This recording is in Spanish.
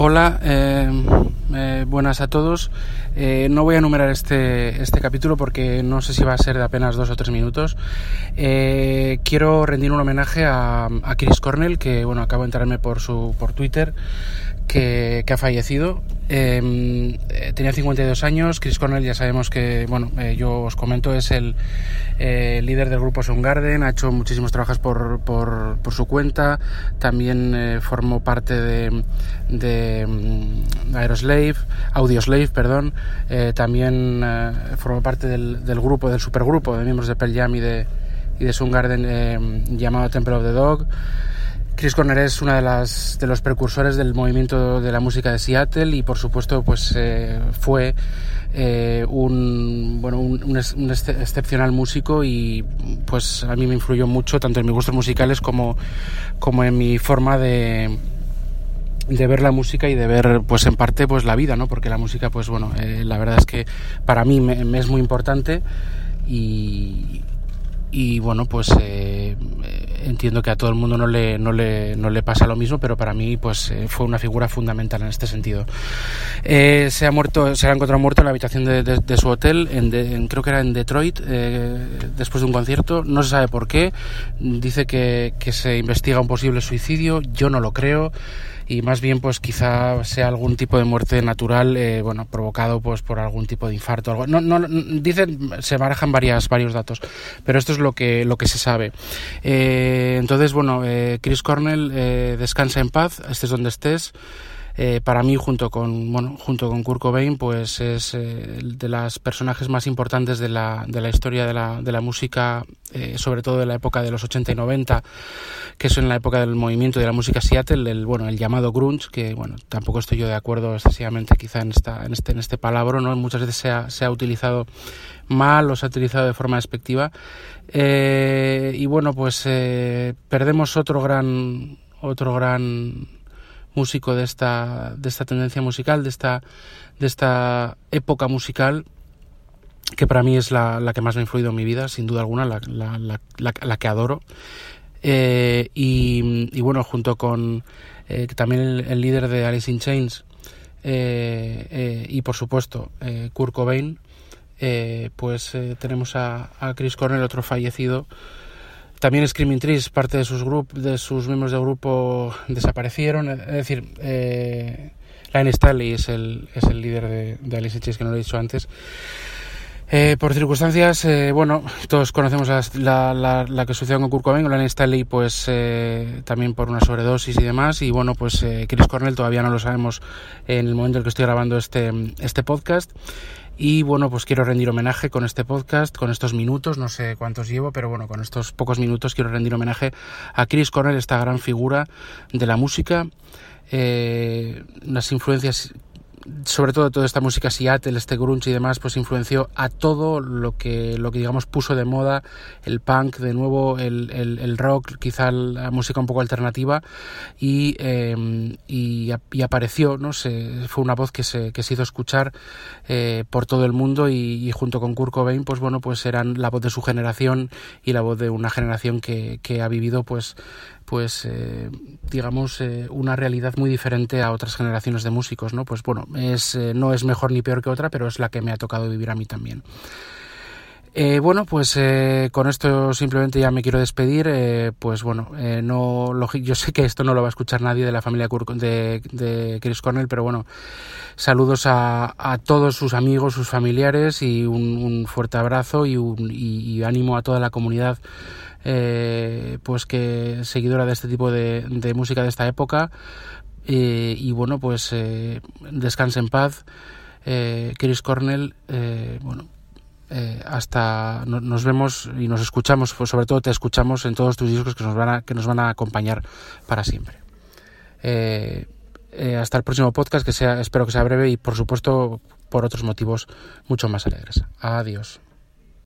Hola, eh, eh, buenas a todos. Eh, no voy a enumerar este, este capítulo porque no sé si va a ser de apenas dos o tres minutos. quiero rendir un homenaje a, a, Chris Cornell, que bueno, acabo de enterarme por su por Twitter que, ha fallecido. Em, eh, tenía 52 años. Chris Cornell, ya sabemos que, bueno, eh, yo os comento, es el eh, líder del grupo Soundgarden. Ha hecho muchísimos trabajos por, por, por su cuenta. También formó parte de, de, mm, Aeroslave, Audioslave, perdón. también formó parte del, del, grupo, del supergrupo de miembros de Pearl Jam y de, y de Soundgarden llamado Temple of the Dog. Chris Corner es uno de, de los precursores del movimiento de la música de Seattle y por supuesto pues eh, fue eh, un, bueno, un, excepcional músico y pues a mí me influyó mucho tanto en mis gustos musicales como, como en mi forma de, de ver la música y de ver pues en parte pues la vida no porque la música pues bueno eh, la verdad es que para mí me, es muy importante y, y bueno pues entiendo que a todo el mundo no le, no le, no le pasa lo mismo pero para mí pues eh, fue una figura fundamental en este sentido. Eh, se ha muerto se ha encontrado muerto en la habitación de, de, su hotel en, creo que era en Detroit después de un concierto. No se sabe por qué. Dice que, que se investiga un posible suicidio. Yo no lo creo. Y más bien pues quizá sea algún tipo de muerte natural eh, bueno provocado pues por algún tipo de infarto algo. No, no dicen se barajan varias varios datos pero esto es lo que lo que se sabe. Eh, entonces bueno eh, Chris Cornell descansa en paz estés donde estés eh, para mí junto con bueno junto con Kurt Cobain pues es eh, de los personajes más importantes de la, de la historia de la, de la música eh, sobre todo de la época de los 80 y 90 que es en la época del movimiento de la música Seattle el bueno el llamado grunge que bueno tampoco estoy yo de acuerdo excesivamente quizá en esta en este en este palabra no muchas veces se ha, se ha utilizado mal o se ha utilizado de forma despectiva. Y bueno pues perdemos otro gran otro gran músico de esta, de esta tendencia musical, de esta, de esta época musical que para mí es la, la, que más me ha influido en mi vida, sin duda alguna, la, la, la que adoro. Eh, y, bueno, junto con eh, también el, líder de Alice in Chains eh, y por supuesto Kurt Cobain, pues tenemos a, a Chris Cornell, otro fallecido, también Screaming Trees, parte de sus, de sus miembros del grupo desaparecieron. Es decir, eh, Line Stanley es el, es el líder de, Alice Chase, que no lo he dicho antes. Eh, por circunstancias, eh, bueno, todos conocemos la, que sucedió con Kurt Cobain, Line Stanley, pues eh, también por una sobredosis y demás. Y bueno, pues Chris Cornell todavía no lo sabemos en el momento en el que estoy grabando este, este podcast. Y bueno, pues quiero rendir homenaje con este podcast, con estos minutos, no sé cuántos llevo, pero bueno, con estos pocos minutos quiero rendir homenaje a Chris Cornell, esta gran figura de la música, eh, unas influencias sobre todo toda esta música Seattle, este grunge y demás, pues influenció a todo lo que, lo que digamos puso de moda el punk, de nuevo el, el, rock, quizá la música un poco alternativa y, em, y, apareció, ¿no? Se, fue una voz que se, que se hizo escuchar eh, por todo el mundo y, junto con Kurt Cobain, pues bueno, pues eran la voz de su generación y la voz de una generación que, que ha vivido pues pues eh, digamos eh, una realidad muy diferente a otras generaciones de músicos no pues bueno es eh, no es mejor ni peor que otra pero es la que me ha tocado vivir a mí también bueno, pues con esto simplemente ya me quiero despedir. pues bueno, no, yo sé que esto no lo va a escuchar nadie de la familia de, de Chris Cornell, pero bueno, saludos a, a, todos sus amigos, sus familiares y un, fuerte abrazo y, un, y ánimo a toda la comunidad eh, pues que seguidora de este tipo de, de música de esta época eh, y bueno pues eh, descanse en paz eh, Chris Cornell eh, bueno eh, hasta no, nos vemos y nos escuchamos pues sobre todo te escuchamos en todos tus discos que nos van a, que nos van a acompañar para siempre. Eh, eh, hasta el próximo podcast que sea espero que sea breve y por supuesto por otros motivos mucho más alegres. Adiós